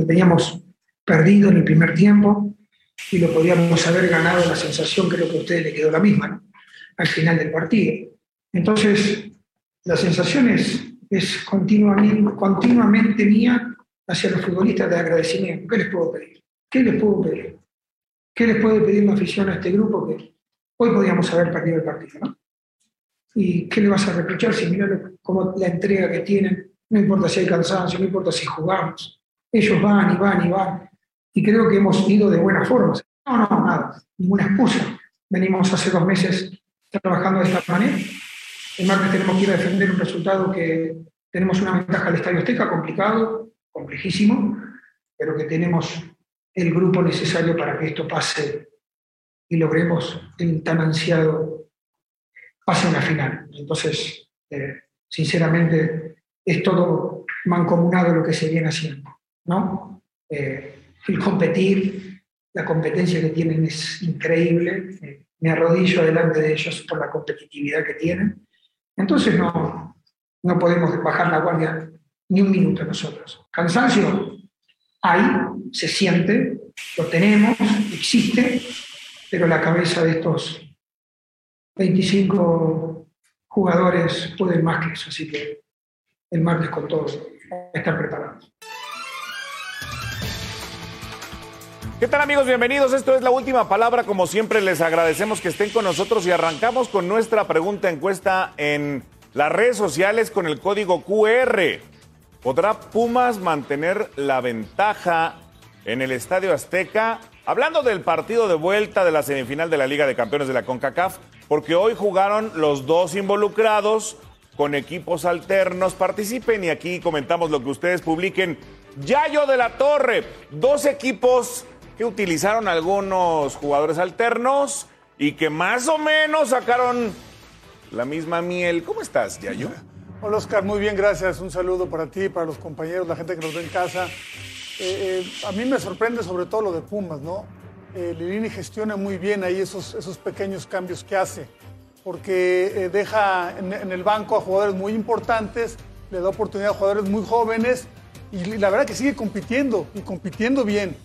Lo teníamos perdido en el primer tiempo y lo podíamos haber ganado. La sensación creo que a ustedes le quedó la misma ¿no? al final del partido. Entonces, la sensación es, continuamente, continuamente mía hacia los futbolistas de agradecimiento. ¿Qué les puedo pedir? ¿Qué les puedo pedir? ¿Qué les puede pedir la afición a este grupo que hoy podíamos haber perdido el partido? ¿no? ¿Y qué le vas a reprochar si mira cómo la entrega que tienen? No importa si hay cansancio, no importa si jugamos. Ellos van y van y van. Y creo que hemos ido de buena forma. No, no, nada, ninguna excusa. Venimos hace dos meses trabajando de esta manera. El martes tenemos que ir a defender un resultado que tenemos una ventaja al Estadio Azteca, complicado, complejísimo, pero que tenemos el grupo necesario para que esto pase y logremos el tan ansiado pase a una final. Entonces, eh, sinceramente, es todo mancomunado lo que se viene haciendo, ¿no? Eh, el competir, la competencia que tienen es increíble, eh, me arrodillo delante de ellos por la competitividad que tienen, entonces no, no podemos bajar la guardia ni un minuto nosotros. Cansancio hay, se siente, lo tenemos, existe, pero la cabeza de estos 25 jugadores puede más que eso, así que el martes con todos están preparados. ¿Qué tal amigos? Bienvenidos. Esto es la última palabra. Como siempre, les agradecemos que estén con nosotros y arrancamos con nuestra pregunta encuesta en las redes sociales con el código QR. ¿Podrá Pumas mantener la ventaja en el Estadio Azteca? Hablando del partido de vuelta de la semifinal de la Liga de Campeones de la CONCACAF, porque hoy jugaron los dos involucrados con equipos alternos. Participen y aquí comentamos lo que ustedes publiquen. Yayo de la Torre, dos equipos que utilizaron algunos jugadores alternos y que más o menos sacaron la misma miel. ¿Cómo estás, Yayo? Hola, Oscar. Muy bien, gracias. Un saludo para ti, para los compañeros, la gente que nos ve en casa. Eh, eh, a mí me sorprende sobre todo lo de Pumas, ¿no? Eh, Lilini gestiona muy bien ahí esos, esos pequeños cambios que hace, porque eh, deja en, en, el banco a jugadores muy importantes, le da oportunidad a jugadores muy jóvenes y la verdad que sigue compitiendo y compitiendo bien.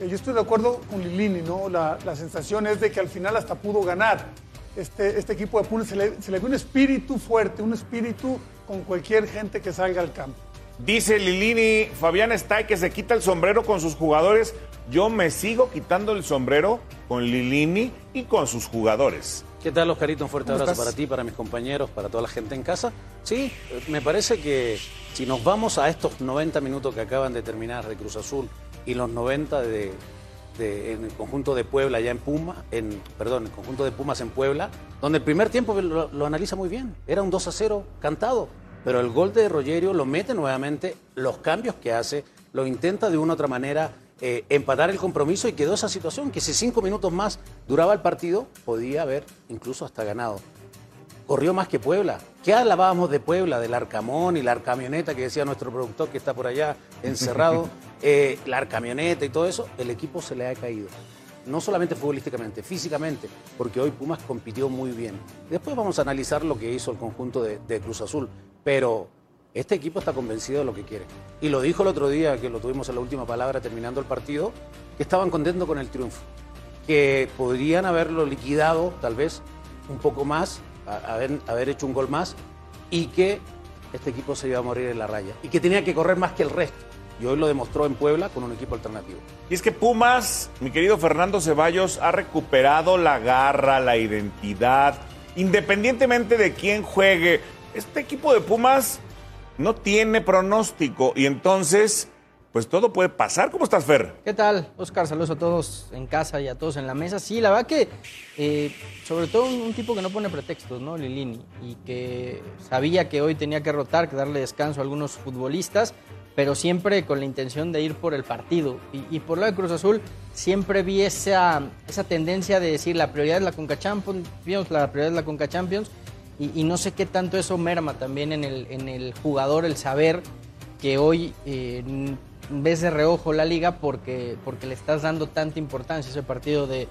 Eh, yo estoy de acuerdo con Lilini, ¿no? La, la, sensación es de que al final hasta pudo ganar. Este, este equipo de Pumas se le, se le ve un espíritu fuerte, un espíritu con cualquier gente que salga al campo. Dice Lilini, Fabián está que se quita el sombrero con sus jugadores. Yo me sigo quitando el sombrero con Lilini y con sus jugadores. ¿Qué tal, Oscarito? Un fuerte abrazo estás? para ti, para mis compañeros, para toda la gente en casa. Sí, me parece que si nos vamos a estos 90 minutos que acaban de terminar de Cruz Azul y los 90 de, en el conjunto de Puebla, ya en Puma, en, perdón, el conjunto de Pumas en Puebla, donde el primer tiempo lo, lo analiza muy bien. Era un 2 a 0 cantado pero el gol de Rogerio lo mete nuevamente, los cambios que hace, lo intenta de una u otra manera eh, empatar el compromiso y quedó esa situación que si cinco minutos más duraba el partido, podía haber incluso hasta ganado. Corrió más que Puebla. ¿Qué alabábamos de Puebla? Del Arcamón y la Arcamioneta que decía nuestro productor que está por allá encerrado. eh, la Arcamioneta y todo eso, el equipo se le ha caído no solamente futbolísticamente, físicamente, porque hoy Pumas compitió muy bien. Después vamos a analizar lo que hizo el conjunto de, Cruz Azul, pero este equipo está convencido de lo que quiere. Y lo dijo el otro día, que lo tuvimos en la última palabra terminando el partido, que estaban contentos con el triunfo, que podrían haberlo liquidado tal vez un poco más, haber hecho un gol más, y que este equipo se iba a morir en la raya, y que tenía que correr más que el resto y hoy lo demostró en Puebla con un equipo alternativo. Y es que Pumas, mi querido Fernando Ceballos, ha recuperado la garra, la identidad, independientemente de quién juegue. Este equipo de Pumas no tiene pronóstico y entonces pues todo puede pasar. ¿Cómo estás, Fer? ¿Qué tal, Oscar? Saludos a todos en casa y a todos en la mesa. Sí, la verdad que, eh, sobre todo un, tipo que no pone pretextos, ¿no? Lilini, y que sabía que hoy tenía que rotar, que darle descanso a algunos futbolistas, pero siempre con la intención de ir por el partido. Y, por lo de Cruz Azul, siempre vi esa, esa tendencia de decir la prioridad es la Conca Champions, la prioridad es la Conca Champions, y, no sé qué tanto eso merma también en el, en el jugador, el saber que hoy eh, ves de reojo la liga porque, porque le estás dando tanta importancia a ese partido de,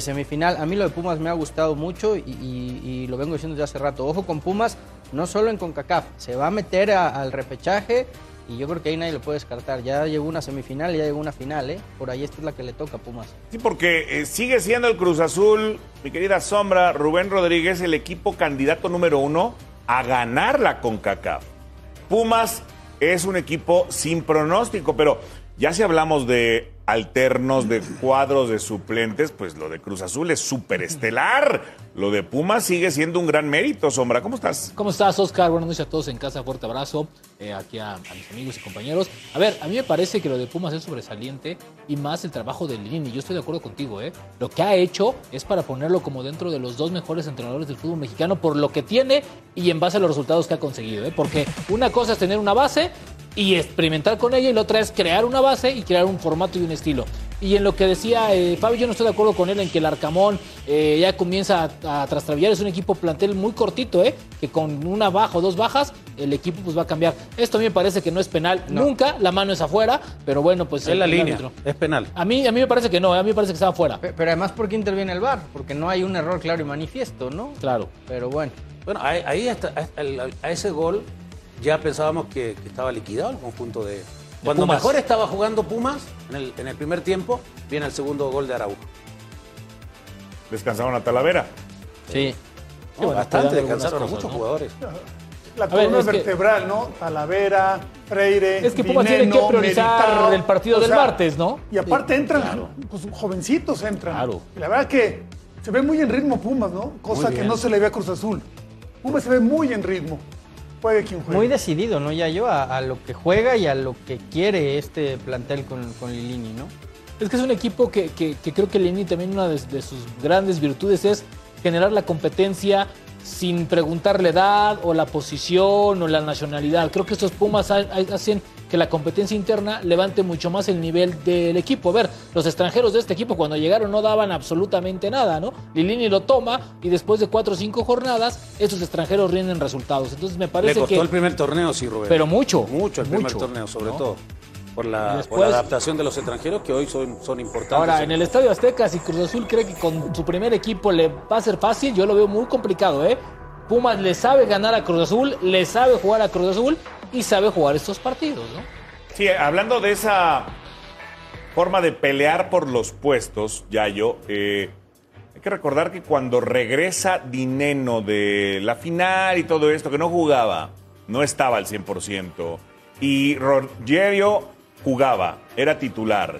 semifinal. A mí lo de Pumas me ha gustado mucho y, lo vengo diciendo desde hace rato. Ojo con Pumas, no solo en CONCACAF, se va a meter al repechaje y yo creo que ahí nadie lo puede descartar. Ya llegó una semifinal, ya llegó una final, ¿eh? Por ahí esta es la que le toca a Pumas. Sí, porque eh, sigue siendo el Cruz Azul, mi querida Sombra, Rubén Rodríguez, el equipo candidato número uno a ganar la CONCACAF. Pumas es un equipo sin pronóstico, pero ya si hablamos de alternos, de cuadros de suplentes, pues lo de Cruz Azul es súper estelar. Lo de Pumas sigue siendo un gran mérito, Sombra. ¿Cómo estás? ¿Cómo estás, Oscar? Buenas noches a todos en casa. Fuerte abrazo eh, aquí a, mis amigos y compañeros. A ver, a mí me parece que lo de Pumas es sobresaliente y más el trabajo de Lini. Yo estoy de acuerdo contigo, ¿eh? Lo que ha hecho es para ponerlo como dentro de los dos mejores entrenadores del fútbol mexicano por lo que tiene y en base a los resultados que ha conseguido, ¿eh? Porque una cosa es tener una base y experimentar con ella y la otra es crear una base y crear un formato y un estilo. Y en lo que decía eh, Fabio, yo no estoy de acuerdo con él en que el Arcamón eh, ya comienza a, trastraviar. Es un equipo plantel muy cortito, ¿eh? Que con una baja o dos bajas, el equipo pues va a cambiar. Esto a mí me parece que no es penal nunca, la mano es afuera, pero bueno, pues... Es la línea, es penal. A mí, a mí me parece que no, a mí me parece que está afuera. Pero, además, ¿por qué interviene el VAR? Porque no hay un error claro y manifiesto, ¿no? Claro. Pero bueno. Bueno, ahí, está, a ese gol ya pensábamos que, estaba liquidado el conjunto de. Cuando mejor estaba jugando Pumas en el, primer tiempo, viene el segundo gol de Araujo. Descansaron a Talavera. Sí. bastante, descansaron a muchos jugadores. La columna vertebral, ¿no? Talavera, Freire. Es que Pumas tiene que priorizar el partido del martes, ¿no? Y aparte entran, pues jovencitos entran. Claro. Y la verdad que se ve muy en ritmo Pumas, ¿no? Cosa que no se le ve a Cruz Azul. Pumas se ve muy en ritmo. Muy decidido, ¿no? Ya yo a, lo que juega y a lo que quiere este plantel con, con Lilini, ¿no? Es que es un equipo que, creo que Lilini también una de, sus grandes virtudes es generar la competencia sin preguntarle edad o la posición o la nacionalidad. Creo que estos Pumas hacen que la competencia interna levante mucho más el nivel del equipo. A ver, los extranjeros de este equipo cuando llegaron no daban absolutamente nada, ¿no? Lilini lo toma y después de cuatro o cinco jornadas, estos extranjeros rinden resultados. Entonces me parece Le costó que... el primer torneo, sí, Rubén. Pero mucho. Mucho el primer torneo, sobre todo. Por la, adaptación de los extranjeros que hoy son, son importantes. Ahora, en el Estadio Azteca, si Cruz Azul cree que con su primer equipo le va a ser fácil, yo lo veo muy complicado, ¿eh? Pumas le sabe ganar a Cruz Azul, le sabe jugar a Cruz Azul y sabe jugar estos partidos, ¿no? Sí, hablando de esa forma de pelear por los puestos, Yayo, eh, hay que recordar que cuando regresa Dineno de la final y todo esto, que no jugaba, no estaba al 100%, y Rogerio jugaba, era titular,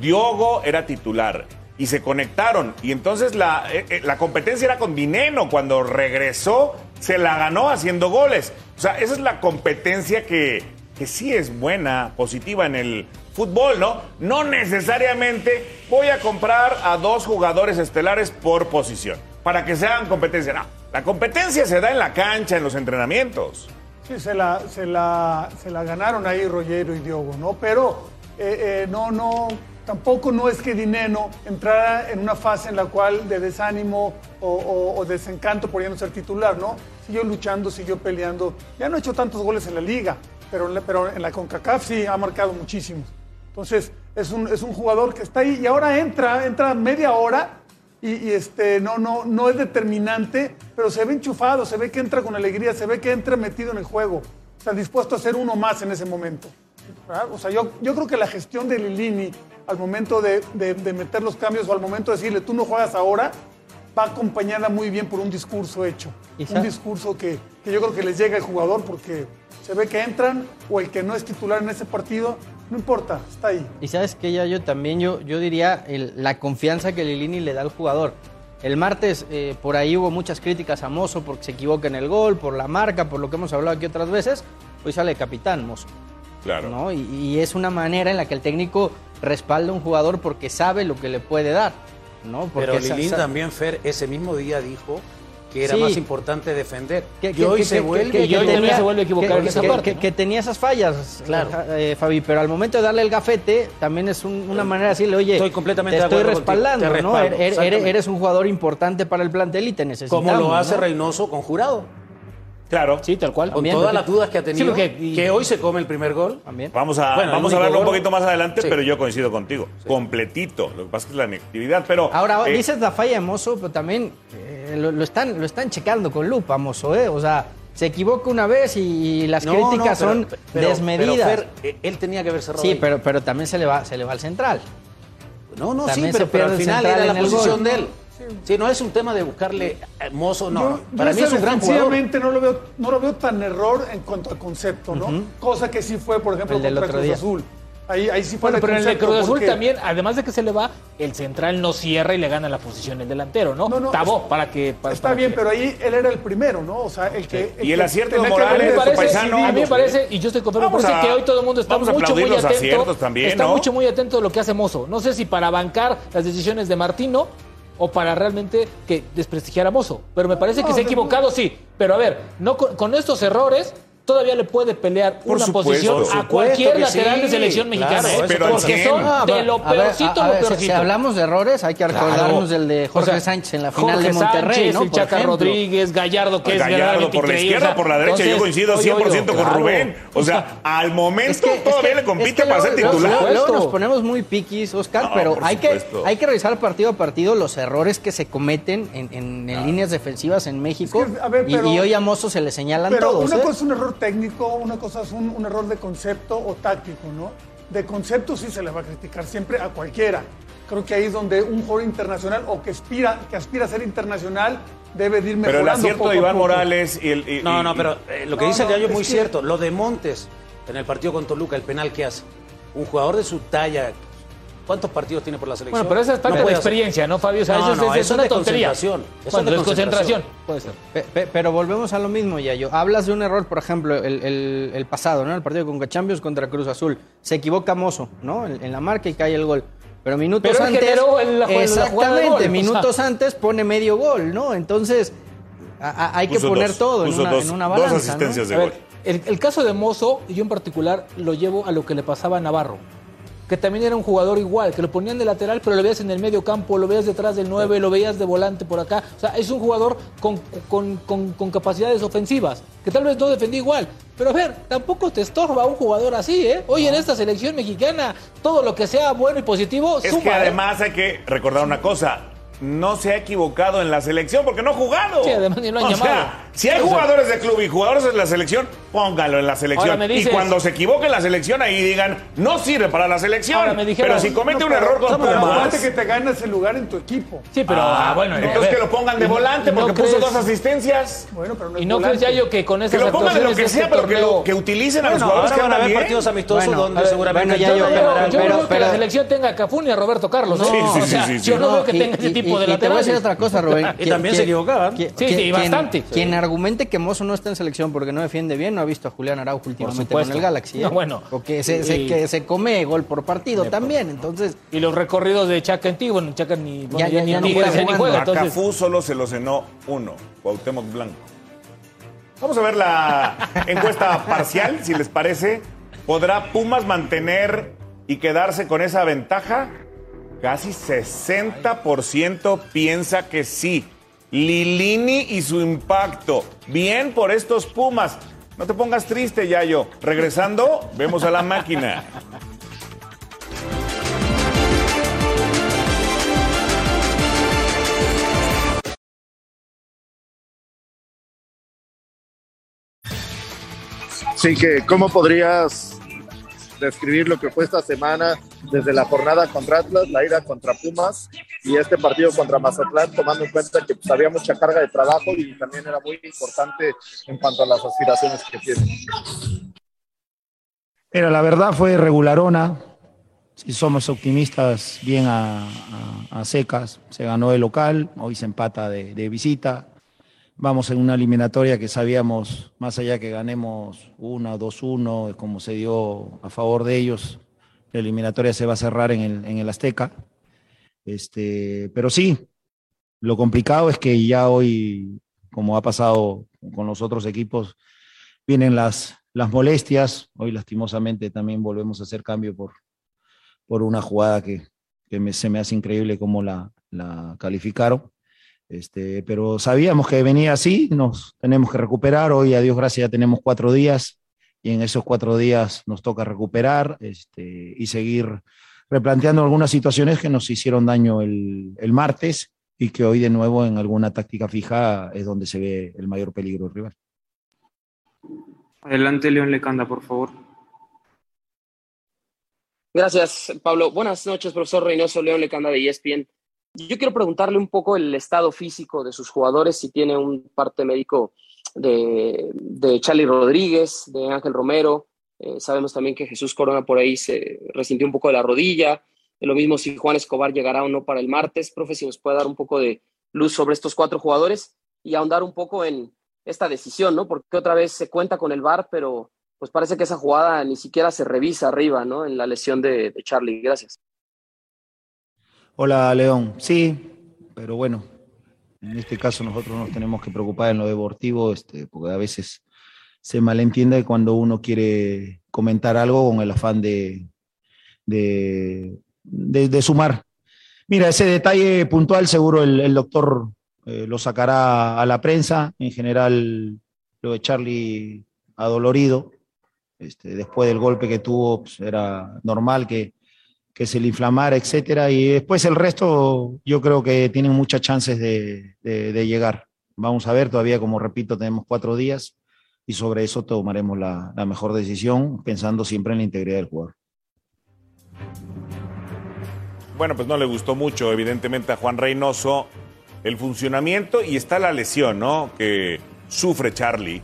Diogo era titular, y se conectaron, y entonces la, eh, eh, la competencia era con Dineno, cuando regresó se la ganó haciendo goles. O sea, esa es la competencia que que sí es buena, positiva en el fútbol, ¿no? No necesariamente voy a comprar a dos jugadores estelares por posición para que se hagan competencia. No, la competencia se da en la cancha, en los entrenamientos. Sí, se la, se la, se la ganaron ahí Rollero y Diogo, ¿no? Pero eh, no, no, tampoco no es que Dineno entrara en una fase en la cual de desánimo o, desencanto por no ser titular, ¿no? Siguió luchando, siguió peleando. Ya no ha hecho tantos goles en la liga, pero, en la CONCACAF sí ha marcado muchísimos. Entonces, es un, es un jugador que está ahí y ahora entra, entra media hora y, este, no, no, no es determinante, pero se ve enchufado, se ve que entra con alegría, se ve que entra metido en el juego, está dispuesto a ser uno más en ese momento. O sea, yo, yo creo que la gestión de Lilini al momento de, de, meter los cambios o al momento de decirle tú no juegas ahora, va acompañada muy bien por un discurso hecho. Un discurso que, que yo creo que les llega al jugador porque se ve que entran o el que no es titular en ese partido, no importa, está ahí. Y sabes que ya yo también, yo, yo diría la confianza que Lilini le da al jugador. El martes eh, por ahí hubo muchas críticas a Mozo porque se equivoca en el gol, por la marca, por lo que hemos hablado aquí otras veces. Hoy sale capitán Mozo. Claro. ¿no? Y, y es una manera en la que el técnico respalda a un jugador porque sabe lo que le puede dar. ¿no? Porque Pero Lilín también, Fer, ese mismo día dijo que era Sí. más importante defender. que, y que- hoy que- se vuelve... que- y hoy que también se vuelve a equivocar en esa que- parte, ¿no? que tenía esas fallas, Claro. eh, Fabi, pero al momento de darle el gafete también es un- una manera de decirle, oye, Estoy completamente te estoy respaldando, te ¿no? respaldo, Er- er- eres, eres un jugador importante para el plantel y te necesitamos. Como lo hace ¿no? Reynoso con Jurado. Claro. Sí, tal cual. Con todas las dudas que ha tenido. Sí, porque- y- Que hoy se come el primer gol. También. Vamos a, Bueno, el vamos a único verlo un gol- poquito más adelante, Sí. pero yo coincido contigo. Completito. Lo que pasa es que es la inactividad, pero. Ahora, eh, dices la falla de Mozo, pero también eh, lo, lo están, lo están checando con lupa, Mozo, ¿eh? O sea, se equivoca una vez y las No, críticas no, pero- son pero- desmedidas. pero, Fer, eh, él tenía que haber cerrado sí, ahí. pero, pero también se le va, se le va al central. No, no, sí, También pero, se pero al pierde el final central era la el posición gol. de él. Sí, no es un tema de buscarle eh, mozo, no. Yo- yo Para mí es un gran jugador. no lo veo, no lo veo tan error en cuanto al concepto, ¿no? Cosa que sí fue, por ejemplo, El del contra otro Cruz día. Azul. Ahí, ahí sí fue Bueno, pero en el Cruz Azul porque- también, además de que se le va, el central no cierra y le gana la posición el delantero, ¿no? No, no, Tabó, es- para que... para- Está para bien, que- pero ahí él era el primero, ¿no? O sea, el que. Y el que acierto de Morales, A parece, paisano. a mí me parece, y yo estoy conforme, me Vamos a- que hoy todo el mundo está vamos a mucho, muy los atento. aciertos también, está ¿no? mucho, muy atento de lo que hace Mozo. No sé si para bancar las decisiones de Martino o para realmente que desprestigiar a Mozo. Pero me parece que se ha equivocado, sí. Pero a ver, no con, con estos errores todavía le puede pelear Por una supuesto. posición Por a cualquier lateral de selección claro, mexicana. ¿eh? pero porque 100. son de lo a ver, peorcito a- lo ver, si- peorcito. Si, hablamos de errores, hay que recordarnos del de Jorge O sea, Sánchez en la final Jorge de Monterrey, Sánchez, ¿no? el Chaca ejemplo. Rodríguez, Gallardo, que es Gallardo verdaderamente por la izquierda, o sea, por la derecha. yo coincido oye, 100% con claro. Rubén. O sea, al momento Es que- es todavía que- le compite es que para ser titular. Luego, nos ponemos muy piquis, Oscar, No, pero hay que, hay que revisar partido a partido los errores que se cometen en, en- en líneas defensivas en México. Y- hoy a Mozo se le señalan Pero todos. una ¿eh? cosa es un error técnico, una cosa es un, un error de concepto o táctico, ¿no? De concepto sí se le va a criticar siempre a cualquiera. Creo que ahí es donde un jugador internacional o que aspira, que aspira a ser internacional debe de ir Pero mejorando el acierto poco de Iván poco. Morales y el. y- No, no, pero eh, lo que No, dice el no, Gallo es es muy que- cierto. Lo de Montes en el partido con Toluca, el penal que hace. Un jugador de su talla. ¿Cuántos partidos tiene por la selección? Bueno, pero esa es parte No de la experiencia, ¿no, Fabio? O sea, No, eso, es- no, es, eso una es de tontería. concentración. Eso es de concentración. concentración. Puede ser. Pe- pe- pero volvemos a lo mismo, Yayo. Hablas de un error, por ejemplo, el, el- el pasado, ¿no? El partido con Champions contra Cruz Azul. Se equivoca Mozo, ¿no? En, en la marca y cae el gol. Pero minutos Pero antes. generó el- la la exactamente, gol, o sea. minutos antes pone medio gol, ¿no? Entonces, a- a- hay que poner dos, todo en una, dos- en una dos balanza. asistencias ¿no? de A gol. ver, el, el caso de Mozo, y yo en particular lo llevo a lo que le pasaba a Navarro, que también era un jugador igual, que lo ponían de lateral, pero lo veías en el medio campo, lo veías detrás del 9, lo veías de volante por acá. O sea, es un jugador con, con- con- con capacidades ofensivas, que tal vez no defendía igual. Pero a ver, tampoco te estorba un jugador así, ¿eh? Hoy en esta selección mexicana, todo lo que sea bueno y positivo, Es suma, que ¿eh? además hay que recordar una cosa. No se ha equivocado en la selección porque no ha jugado. Sí, además ni lo han o llamado. sea, si hay jugadores de club y jugadores de la selección, póngalo en la selección. Dices- y cuando se equivoque en la selección, ahí digan, no sirve para la selección. Ahora me dijeron- pero si comete No, un error con no, Pumas, que te ganas el lugar en tu equipo. Sí, pero Ah, bueno, entonces ver, que lo pongan de y no- volante y no porque puso crees- dos asistencias. Bueno, pero no Y es no crees volante. ya yo que con Que esas lo pongan de lo que sea, este pero que, lo- que utilicen a los Bueno, jugadores ahora que van a haber bien. partidos amistosos Bueno, donde ver, seguramente bueno, ya Yo yo- no pero- yo no que la selección tenga a Cafún y a Roberto Carlos. ¿no? Sí, sí, sí, sí, Yo no, veo que y- tenga ese y- tipo de y- y te voy a decir laterales. otra cosa, Rubén. Y también se equivocaban. qui- Sí, sí, bastante. Quien argumente que Mozo no está en selección porque no defiende bien, no ha visto a Julián Araujo últimamente con el Galaxy. ¿eh? No, bueno. O que se, que se come gol por partido también. Entonces, Y los recorridos de Chaca en ti, bueno, Chaca ni, bueno, Ya- ya, ya- ni ya no juega ni juega. A Entonces, Cafú solo se lo cenó uno, Cuauhtémoc Blanco. Vamos a ver la encuesta parcial, si les parece. ¿Podrá Pumas mantener y quedarse con esa ventaja? Casi 60% piensa que sí. Lilini y su impacto. Bien por estos Pumas. No te pongas triste, Yayo. Regresando, vemos a la máquina. Sí, que ¿cómo podrías describir lo que fue esta semana desde la jornada contra Atlas, la ida contra Pumas y este partido contra Mazatlán, tomando en cuenta que pues, había mucha carga de trabajo y también era muy importante en cuanto a las aspiraciones que tienen? Pero la verdad fue regularona. Si somos optimistas, bien a, secas. Se ganó de local, hoy se empata de visita. Vamos en una eliminatoria que sabíamos, más allá que ganemos 1, 2-1, como se dio a favor de ellos, la eliminatoria se va a cerrar en el, en el Azteca. Este, pero sí, lo complicado es que ya hoy, como ha pasado con los otros equipos, vienen las, las molestias. Hoy lastimosamente también volvemos a hacer cambio por, por una jugada que, que se me hace increíble cómo la, la calificaron. Este, pero sabíamos que venía así, nos tenemos que recuperar. Hoy, a Dios gracias, ya tenemos cuatro días y en esos cuatro días nos toca recuperar este, y seguir replanteando algunas situaciones que nos hicieron daño el, el martes y que hoy de nuevo en alguna táctica fija es donde se ve el mayor peligro del rival. Adelante, León Lecanda, por favor. Gracias, Pablo. Buenas noches, profesor Reynoso, León Lecanda de ESPN. Yo quiero preguntarle un poco el estado físico de sus jugadores, si tiene un parte médico de, de Charlie Rodríguez, de Ángel Romero. Eh, sabemos también que Jesús Corona por ahí se resintió un poco de la rodilla. Lo mismo si Juan Escobar llegará o no para el martes. Profe, si nos puede dar un poco de luz sobre estos cuatro jugadores y ahondar un poco en esta decisión, ¿no? Porque otra vez se cuenta con el VAR, pero pues parece que esa jugada ni siquiera se revisa arriba, ¿no? En la lesión de, de Charlie. Gracias. Hola, León. Sí, pero bueno, en este caso nosotros nos tenemos que preocupar en lo deportivo, este, porque a veces se malentiende cuando uno quiere comentar algo con el afán de, de, sumar. Mira, ese detalle puntual seguro el, el doctor eh, lo sacará a la prensa. En general, lo de Charlie adolorido. Este, después del golpe que tuvo, pues, era normal que, que se le inflamara, etcétera. Y después el resto, yo creo que tienen muchas chances de, de, de llegar. Vamos a ver, todavía, como repito, tenemos cuatro días y sobre eso tomaremos la, la mejor decisión, pensando siempre en la integridad del jugador. Bueno, pues no le gustó mucho, evidentemente, a Juan Reynoso el funcionamiento y está la lesión, ¿no? Que sufre Charlie,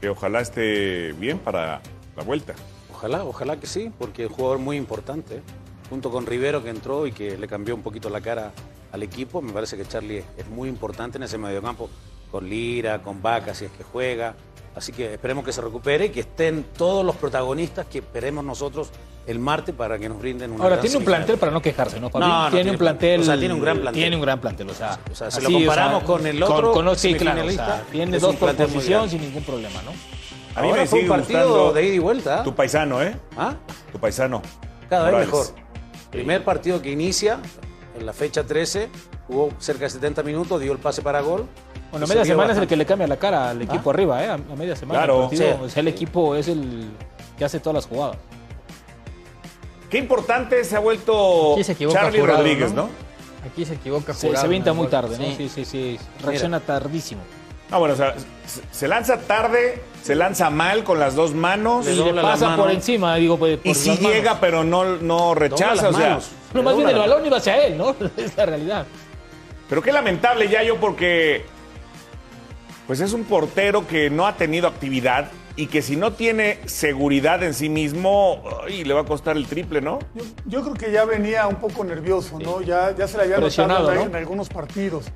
que ojalá esté bien para la vuelta. Ojalá, ojalá que sí, porque es un jugador muy importante, junto con Rivero que entró y que le cambió un poquito la cara al equipo. Me parece que Charlie es, es muy importante en ese mediocampo, con Lira, con Vaca, si es que juega. Así que esperemos que se recupere y que estén todos los protagonistas que esperemos nosotros el martes para que nos brinden una Ahora, tiene un semifinal. plantel para no quejarse, ¿no? No, no, tiene, tiene- un plantel. o sea, tiene un gran plantel. Tiene un gran plantel, o sea. O sea, si así, lo comparamos con el otro Con, con- sí, claro, o semifinalista, sea, tiene dos por posición sin ningún problema, ¿no? A mí Ahora me fue sigue un partido de ida y vuelta. Tu paisano, ¿eh? ¿Ah? Tu paisano. Cada vez mejor. Primer partido que inicia, en la fecha 13, jugó cerca de 70 minutos, dio el pase para gol. Bueno, Y media se semana es el que le cambia la cara al equipo arriba, ¿eh? A a media semana. Claro. el partido, Sí. o sea, el equipo es el que hace todas las jugadas. Qué importante se ha vuelto Aquí se equivoca Charlie Jurado, Rodríguez, ¿no? ¿no? Aquí se equivoca Se, Jurado se avienta el muy tarde, ¿no? Sí. Sí, sí, sí. Reacciona tardísimo. Ah, bueno, o sea, se- lanza tarde, se lanza mal con las dos manos Y le pasa mano. por encima, digo, por, por y sí llega, pero no, no rechaza, o sea. No, más bien el balón iba hacia él, ¿no? es la realidad. Pero qué lamentable, Yayo, porque pues es un portero que no ha tenido actividad y que si no tiene seguridad en sí mismo, ay, le va a costar el triple, ¿no? Yo, yo creo que ya venía un poco nervioso, ¿no? Ya, ya se le había notado ¿no? en algunos partidos.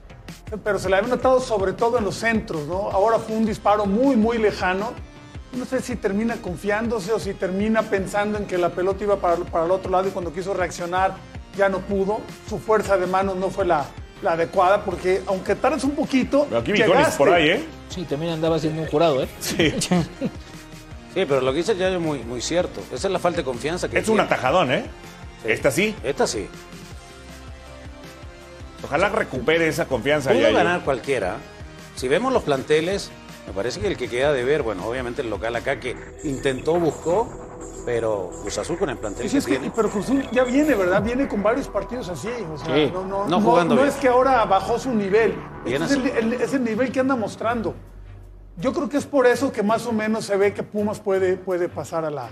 Pero se le había notado sobre todo en los centros, ¿no? Ahora fue un disparo muy, muy lejano. No sé si termina confiándose o si termina pensando en que la pelota iba para, para el otro lado y cuando quiso reaccionar ya no pudo. Su fuerza de manos no fue la, la adecuada porque aunque tardes un poquito, Pero aquí llegaste. por ahí, ¿eh? Sí, también andaba siendo un jurado, ¿eh? Sí. Sí, pero lo que dice ya es muy, muy cierto. Esa es la falta de confianza que Es un atajadón, ¿eh? Sí. Esta sí. Esta sí. Ojalá recupere esa confianza, Pudo ganar cualquiera. Si vemos los planteles, me parece que el que queda de ver, bueno, obviamente el local acá que intentó, buscó, pero Cruz Azul con el plantel Sí, sí, que es que, tiene. pero Cruz Azul ya viene, ¿verdad? Viene con varios partidos así. O sea, Sí. no, no, No no, jugando no bien. es que ahora bajó su nivel. Este es, el- es el nivel que anda mostrando. Yo creo que es por eso que más o menos se ve que Pumas puede, puede pasar a la.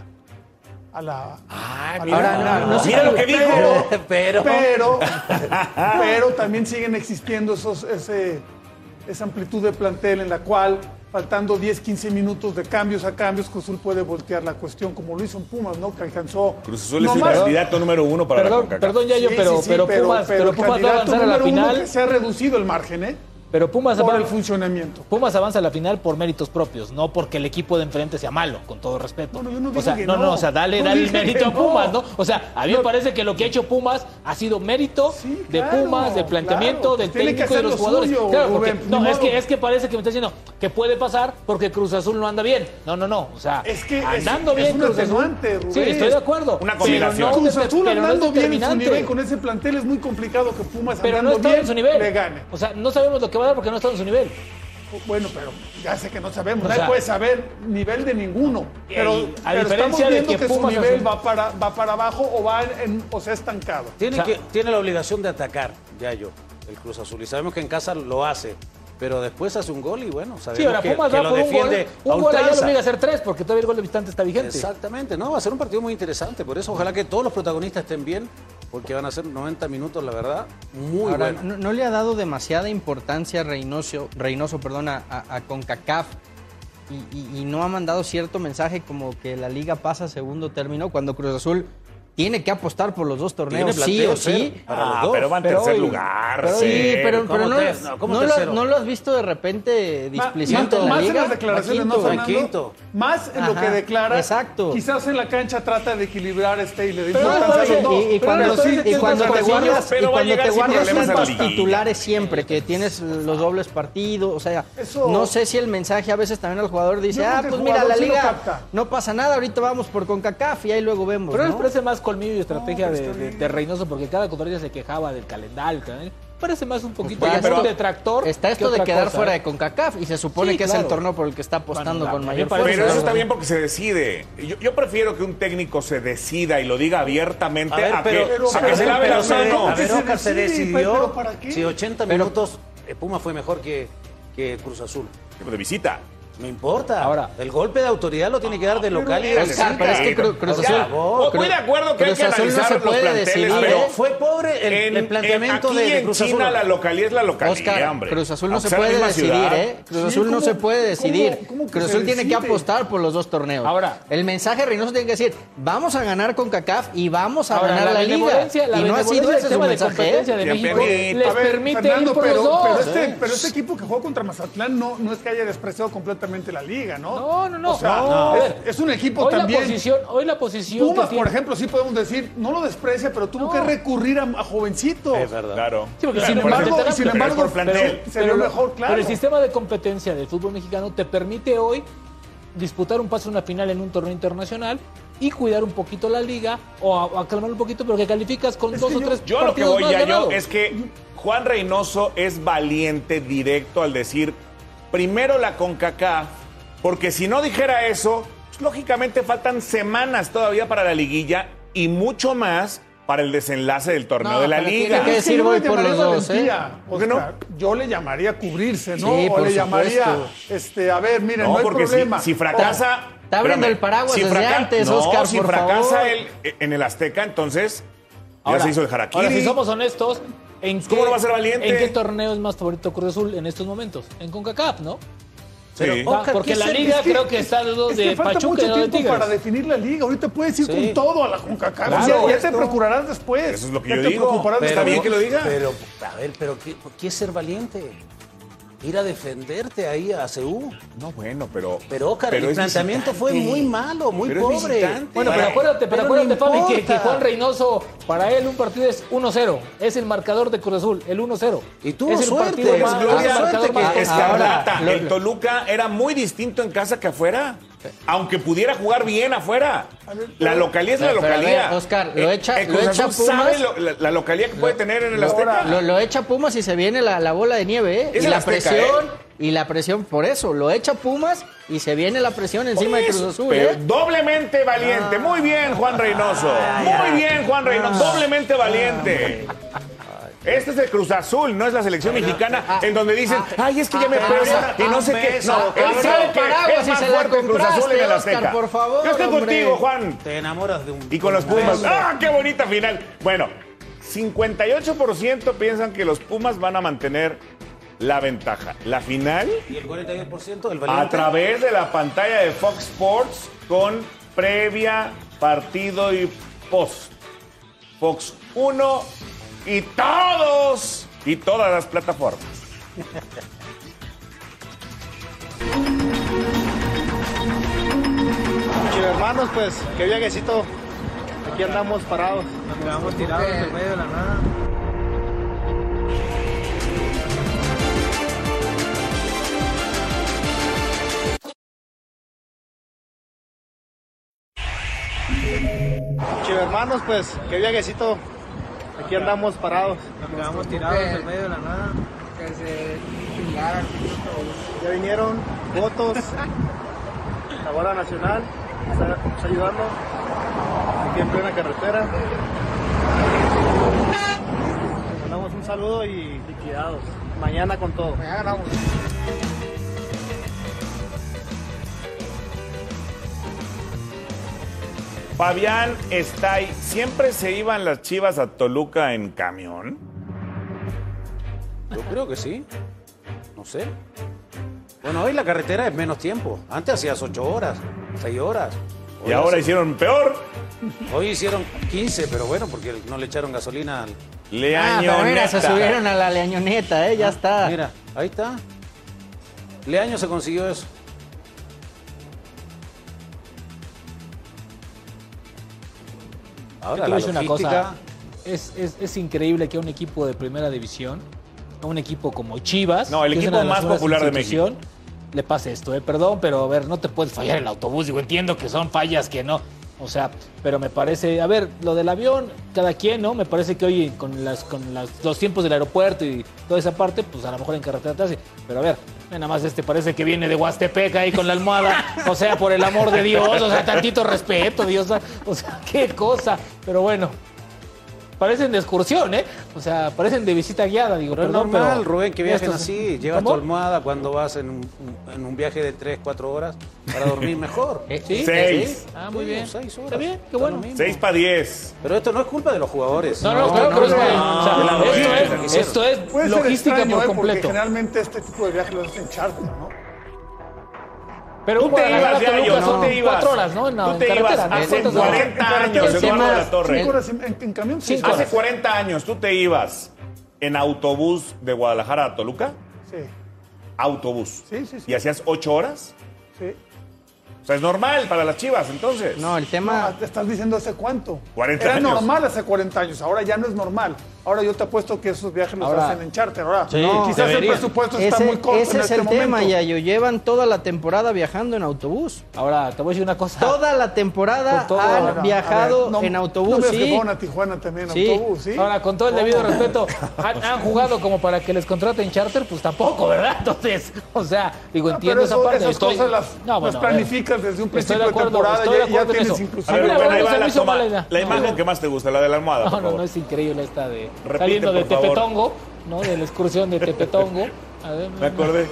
A la Ay, a mira, la final, no, ¿no? mira lo que dijo. Pero- pero, pero también siguen existiendo esos, ese, esa amplitud de plantel en la cual, faltando 10, 15 minutos de cambios a cambios, Cruz Azul puede voltear la cuestión, como lo hizo en Pumas, ¿no? Que alcanzó. Cruz Azul es el más- candidato número uno para la Perdón, CONCACAF. perdón, Yayo, Sí, pero, sí, sí, pero, Pumas, pero, Pumas va a candidato avanzar a la número uno final. que se ha reducido el margen, ¿eh? Pero Pumas avanza, el funcionamiento. Pumas avanza a la final por méritos propios, no porque el equipo de enfrente sea malo, con todo respeto. No, yo no o sea, no, no, o sea, dale, dale el mérito a Pumas, ¿no? O sea, a mí me parece que lo que ha hecho Pumas ha sido mérito de Pumas, del planteamiento, claro, del técnico de los jugadores. No, es que, es que parece que me está diciendo que puede pasar porque Cruz Azul no anda bien. No, no, no. O sea, es que andando es, bien es Cruz Azul. Sí, estoy de acuerdo. Una combinación. Pero Cruz Azul andando bien en su nivel con ese plantel es muy complicado que Pumas pero andando bien en su nivel. le gane. O sea, no sabemos lo que que va a dar porque no está en su nivel. Bueno, pero ya sé que no sabemos, o nadie puede saber nivel de ninguno. Pero, a pero estamos viendo de que, su nivel va para, va para abajo o va en, o sea, estancado. Tiene, tiene la obligación de atacar, ya yo, el Cruz Azul. Y sabemos que en casa lo hace pero después hace un gol y bueno, sabemos sí, ahora que, Pumas va lo defiende un gol, ¿eh? un gol obliga a hacer tres porque todavía el gol de visitante está vigente. Exactamente, no, va a ser un partido muy interesante, por eso ojalá que todos los protagonistas estén bien porque van a ser 90 minutos, la verdad, muy ahora, bueno. No, le ha dado demasiada importancia Reynoso, Reynoso perdón, a, CONCACAF y, y no ha mandado cierto mensaje como que la liga pasa a segundo término cuando Cruz Azul tiene que apostar por los dos torneos, sí o sí. Ah, pero va en tercer lugar. Sí, pero, no, no, no, lo, no, lo, has visto de repente displicente más en las declaraciones, quinto, no Fernando, quinto. Más en lo que declara. Exacto. Quizás en la cancha trata de equilibrar este y le dice. Y, y, cuando, y cuando te guardas, y cuando te guardas titulares siempre, que tienes los dobles partidos, o sea, no sé si el mensaje a veces también al jugador dice, ah, pues mira, la liga no pasa nada, ahorita vamos por CONCACAF y ahí luego vemos. Pero les parece más colmillo y estrategia no, de, de, de, Reynoso, porque cada día se quejaba del calendario. ¿eh? Parece más un poquito Oye, pero detractor. Está esto que de quedar cosa, fuera ¿eh? de CONCACAF y se supone sí, que claro. es el torneo por el que está apostando bueno, con mayor fuerza. Pero eso está bien porque se decide. Yo, yo, prefiero que un técnico se decida y lo diga abiertamente a, ver, a pero, que, pero, a que se lave las manos. Pero se decidió. ¿para qué? Si 80 minutos eh, Puma fue mejor que, que Cruz Azul. De visita. No importa. Ahora, el golpe de autoridad lo tiene que dar ah, de local y de visita. Es que Cruz, Azul. O muy de acuerdo que Cruz hay que analizar no se puede decidir, fue pobre el, en, el planteamiento en, aquí de, en Cruz Azul. China la localidad es la localidad, Oscar, hombre. Cruz Azul no se puede decidir, ¿eh? Cruz Azul no se puede decidir. ¿cómo, cómo Cruz Azul tiene que apostar por los dos torneos. Ahora, el mensaje Reynoso tiene que decir, vamos a ganar con CACAF y vamos a ahora, ganar la, liga. Y no ha sido ese tema de ¿eh? competencia de México. Les permite ir por los dos. Este, pero este equipo que jugó contra Mazatlán no es que haya despreciado completamente la liga, ¿no? No, no, no. O sea. Es, un equipo hoy también. La posición, hoy la posición. Pumas, por ejemplo, sí podemos decir, no lo desprecia, pero tuvo que recurrir a, a, jovencitos. Es verdad. Claro. Sí, porque, sin, embargo, sin embargo, por pero, mejor, claro. Pero el sistema de competencia del fútbol mexicano te permite hoy disputar un paso a una final en un torneo internacional y cuidar un poquito la liga o acalmar un poquito, pero que calificas con dos o yo, tres Yo lo que voy ya yo es que Juan Reynoso es valiente directo al decir primero la CONCACAF, porque si no dijera eso, pues, lógicamente faltan semanas todavía para la liguilla y mucho más para el desenlace del torneo de la liga. Tiene que por los dos, ¿eh? ¿Por qué no? Yo le llamaría cubrirse, ¿no? O le llamaría, este, a ver, miren, no, hay porque problema. Si, fracasa. Está abriendo el paraguas si desde Oscar, si fracasa. Él, e, en el Azteca, entonces ahora, ya se hizo el harakiri. Ahora, si somos honestos, ¿En ¿Cómo qué, no va a ser valiente? ¿En qué torneo es más favorito Cruz Azul en estos momentos? En CONCACAF, ¿no? Sí. Pero, Oca, ah, porque la liga es que, creo que está dos es de falta Pachuca mucho tiempo de para definir la liga. Ahorita puedes ir sí. con todo a la CONCACAF. Claro, o sea, ya esto, te procurarás después. Eso es lo que ya yo te digo. Pero, está bien que lo diga. Pero, a ver, pero ¿qué, ¿qué es ser valiente? ir a defenderte ahí a CEU. No, bueno, pero. Pero Oscar, el planteamiento fue muy malo, muy pobre. Bueno, pero acuérdate, pero, acuérdate, Fabi, que, que, Juan Reynoso, para él un partido es 1-0. Es el marcador de Cruz Azul, el 1-0. Y tú es el es que ahora, el Toluca era muy distinto en casa que afuera aunque pudiera jugar bien afuera. La localía es la localía. Oscar, lo eh, echa, eh, Pumas. Sabe la, localía que puede tener en el Azteca. Lo, echa Pumas y se viene la, bola de nieve, ¿eh? Y la presión. ¿eh? Y la presión, por eso, lo echa Pumas y se viene la presión encima de Cruz Azul. Doblemente valiente. Ah. Muy bien, Juan Reynoso. Muy bien, Juan Reynoso. Ah. Doblemente valiente. Ah. Este es el Cruz Azul, no es la selección mexicana ah. en donde dicen, ah. ay, es que ya me ah, pesa y no sé qué. No, él sabe que es más fuerte Cruz Azul en el Azteca. Por favor, Yo estoy contigo, Juan. Te enamoras de un. Y con los Pumas. ¡Ah, qué bonita final! Bueno, 58% piensan que los Pumas van a mantener la ventaja. La final. Y el 42% del? A través de la pantalla de Fox Sports con previa, partido y post. Fox 1 y todos y todas las plataformas. hermanos, pues, qué viajecito. Aquí andamos parados. Nos quedamos tirados en medio de la nada. Chivo hermanos, pues, qué viajecito. Aquí andamos parados. Nos quedamos tirados en medio de la nada. Que se Ya vinieron votos. La bola nacional está, está ayudando aquí en plena carretera. Les mandamos un saludo y liquidados. Mañana con todo. Mañana ganamos. Fabián Estay, ¿siempre se iban las chivas a Toluca en camión? Yo creo que sí. No sé. Bueno, hoy la carretera es menos tiempo. Antes hacías 8 horas, 6 horas. Y ahora hicieron peor. Hoy hicieron 15, pero bueno, porque no le echaron gasolina al... Ah, pero mira, se subieron a la leañoneta, ¿eh? Ya está. Mira, ahí está. Leaño se consiguió eso. Ahora la voy a decir una logística... cosa. Es, es- es increíble que a un equipo de primera división, a un equipo como Chivas, No, el equipo más popular de institución, le pase esto, ¿eh? Perdón, pero a ver, no te puedes fallar el autobús. Digo, entiendo que son fallas que no. O sea, pero me parece, a ver, lo del avión, cada quien, ¿no? Me parece que hoy con, las, con las- los tiempos del aeropuerto y toda esa parte, pues a lo mejor en carretera te hace. Pero a ver, ve nada más este parece que viene de Huastepec ahí con la almohada. O sea, por el amor de Dios, o sea, tantito respeto, Dios. O sea, qué cosa. Pero bueno, parecen de excursión, ¿eh? O sea, parecen de visita guiada, digo, Pero es perdón, normal, pero Rubén, que viajen estos- así. Llevas tu almohada cuando vas en un, en un viaje de 3, 4 horas para dormir mejor. ¿Sí? Seis. ¿Sí? Ah, muy Sí, bien. seis horas. Está bien, qué bueno. lo. 6 para 10. Pero esto no es culpa de los jugadores. No, no, claro, pero es que, o sea, no, esto, no, es, no, esto es Puede ser logística extraño, por ¿eh? Porque completo. generalmente este tipo de viajes los hacen charter, ¿no? Pero Tú te ibas, Toluca Yayo, son tú te ibas. cuatro horas, ¿no? En, Tú te ibas ¿no? hace ¿Cuántas horas? 40 años, El Eduardo tema- de la Torre. Cinco horas en, en- en camión, sí. Cinco Hace 40 años, ¿tú te ibas en autobús de Guadalajara a Toluca? Sí, Autobús. Sí, sí, sí. ¿Y hacías 8 horas? sí. O sea, es normal para las chivas, entonces. No, el tema. Ah, te estás diciendo hace cuánto. 40 Era años. normal hace 40 años, ahora ya no es normal. Ahora yo te apuesto que esos viajes los Ahora- hacen en charter. Ahora, Sí, quizás el presupuesto está Ese, muy corto ese en es este el tema, momento. Yayo. Llevan toda la temporada viajando en autobús. Ahora, te voy a decir una cosa. Toda la temporada todo- han Ahora, viajado a ver, no- en autobús, No me sí. que a Tijuana también en Sí. autobús, ¿sí? Ahora, con todo el debido respeto, ¿han, han jugado como para que les contraten charter? Pues tampoco, ¿verdad? Entonces, o sea, digo, entiendo pero esa parte. esas Estoy- cosas las, No, las bueno, planificas desde un principio de de, acuerdo, temporada estoy de y ya, acuerdo en tienes inclusive... la hizo toma. mala idea. La No, imagen que más te gusta, la de la almohada, No, no, no es increíble esta de Repite, saliendo de. Tepetongo, ¿no? De la excursión de Tepetongo. A ver, Me acordé.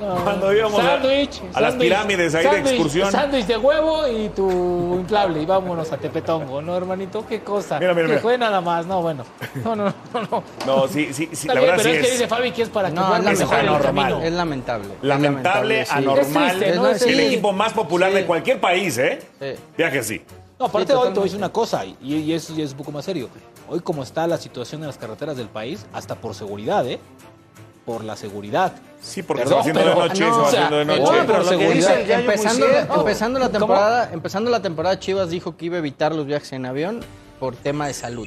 no, Cuando íbamos a- sándwich, a las pirámides ahí de excursión. Sándwich de huevo y tu inflable. Y vámonos a Tepetongo, ¿no, hermanito? Qué cosa. Mira, mira, que mira. fue nada más. No, bueno. No, no, no. no. No, sí, sí, sí la bien, verdad pero sí es que dice Fabi que es para que No, es mejor en el anormal. camino. Es lamentable. lamentable, sí. anormal. Es triste, ¿no? El sí. equipo más popular Sí. de cualquier país, ¿eh? Sí. Viaje así. No, aparte Sí, hoy te voy a decir una cosa, y, y es un poco más serio. Hoy como está la situación en las carreteras del país, hasta por seguridad, ¿eh? Por la seguridad. Sí, porque Perdón, se va haciendo de noche, no, se va o sea, haciendo de noche. no, pero pero lo lo que que dice el empezando, la ¿Cómo? temporada, empezando la temporada, Chivas dijo que iba a evitar los viajes en avión por tema de salud,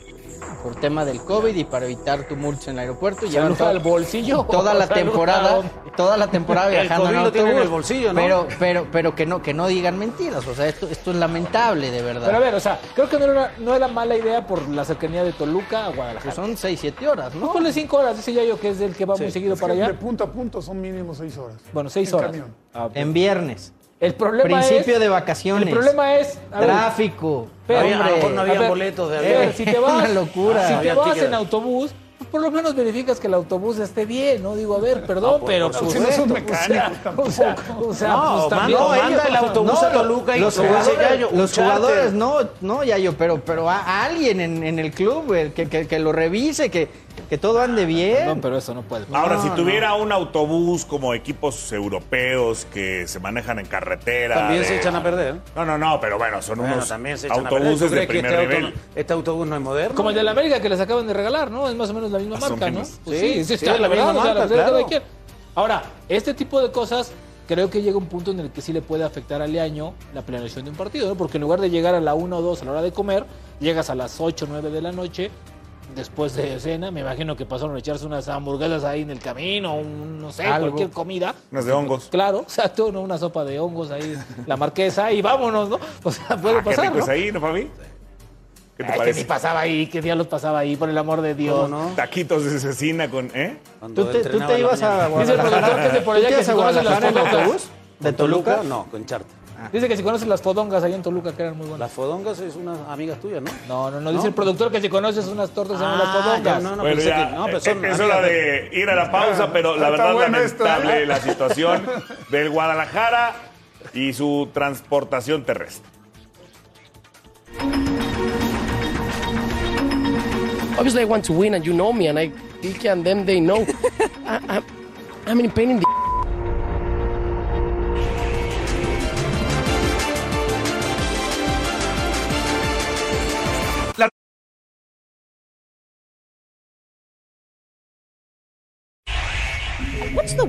por tema del COVID y para evitar tumultos en el aeropuerto. Llevan Salud to- al bolsillo. toda la temporada, toda la temporada El viajando en COVID lo tiene en autobús. el bolsillo, ¿no? Pero, pero, pero que no, que no digan mentiras. O sea, esto, esto es lamentable, de verdad. Pero a ver, o sea, creo que no era, no era mala idea por la cercanía de Toluca a Pues Guadalajara. son 6, 7 horas, No ¿no? ponle cinco horas, dice Yayo que es el que va muy seguido Es para allá. De punto a punto son mínimo seis horas. Bueno, seis en horas. camión. Ah. En viernes. El problema Principio es, de vacaciones. El problema es. Tráfico. Pero, Hombre, a lo mejor no había ver, boletos de a avión. si te vas, Una locura. Si te Había vas ticket. en autobús, pues por lo menos verificas que el autobús esté bien, ¿no? Digo, a ver, perdón, por- pero por pues, supuesto. o sea, mecánicos. O sea, o sea, No, pues, manda- también- no, el autobús a Toluca y los jugadores, Yayo, un los jugadores no, no, Yayo, pero, pero a, alguien en, en el club que, que, que lo revise, que que todo ande bien. No, pero eso no puede. Ahora, No, si no. tuviera un autobús como equipos europeos que se manejan en carretera. También de- se echan a perder. No, no, no, pero bueno, son Bueno, unos también se echan a perder. autobuses ¿Tú de primer este nivel. auto- este autobús no es moderno? Como el de la América que les acaban de regalar, ¿no? Es más o menos la misma o marca, ¿no? Pues Sí, sí, sí, sí, está es la misma o sea, marca, claro. Ahora, este tipo de cosas creo que llega un punto en el que sí le puede afectar al año la planeación de un partido, ¿no? Porque en lugar de llegar a la 1 o 2 a la hora de comer, llegas a las 8 o 9 de la noche después de cena, me imagino que pasaron a echarse unas hamburguesas ahí en el camino, un, no sé, Algo. cualquier comida. Unas de hongos. Claro, exacto, ¿no? Una sopa de hongos ahí, la marquesa, y vámonos, ¿no? O sea, puede Ah, qué pasar, rico ¿no? es ahí, ¿no, Fabi? ¿Qué te Ay, que parece? ni pasaba ahí, qué día los pasaba ahí, por el amor de Dios. ¿Cómo no? Taquitos de cecina con, ¿eh? Cuando ¿Tú te, tú te ibas a mañana. Dice el productor que es Guadalajara? de por ¿Tú allá te que ibas se las Guadalajara en autobús? ¿De ¿Con Toluca? No, con Charte. Dice que si conoces las fodongas ahí en Toluca, que eran muy buenas. Las fodongas es unas amigas tuyas, ¿no? No, no, no, dice el productor que si conoces unas tortas se llaman las Ah, fodongas. ya, no, no, Bueno, pensé ya, que- no, pero eh, son es hora amigas de ir a la pausa, pero la verdad bueno esto, lamentable ¿eh? la situación del Guadalajara y su transportación terrestre. Obviously, I want to win, and you know me, and I, and them, they know. I, I, I'm in pain in the.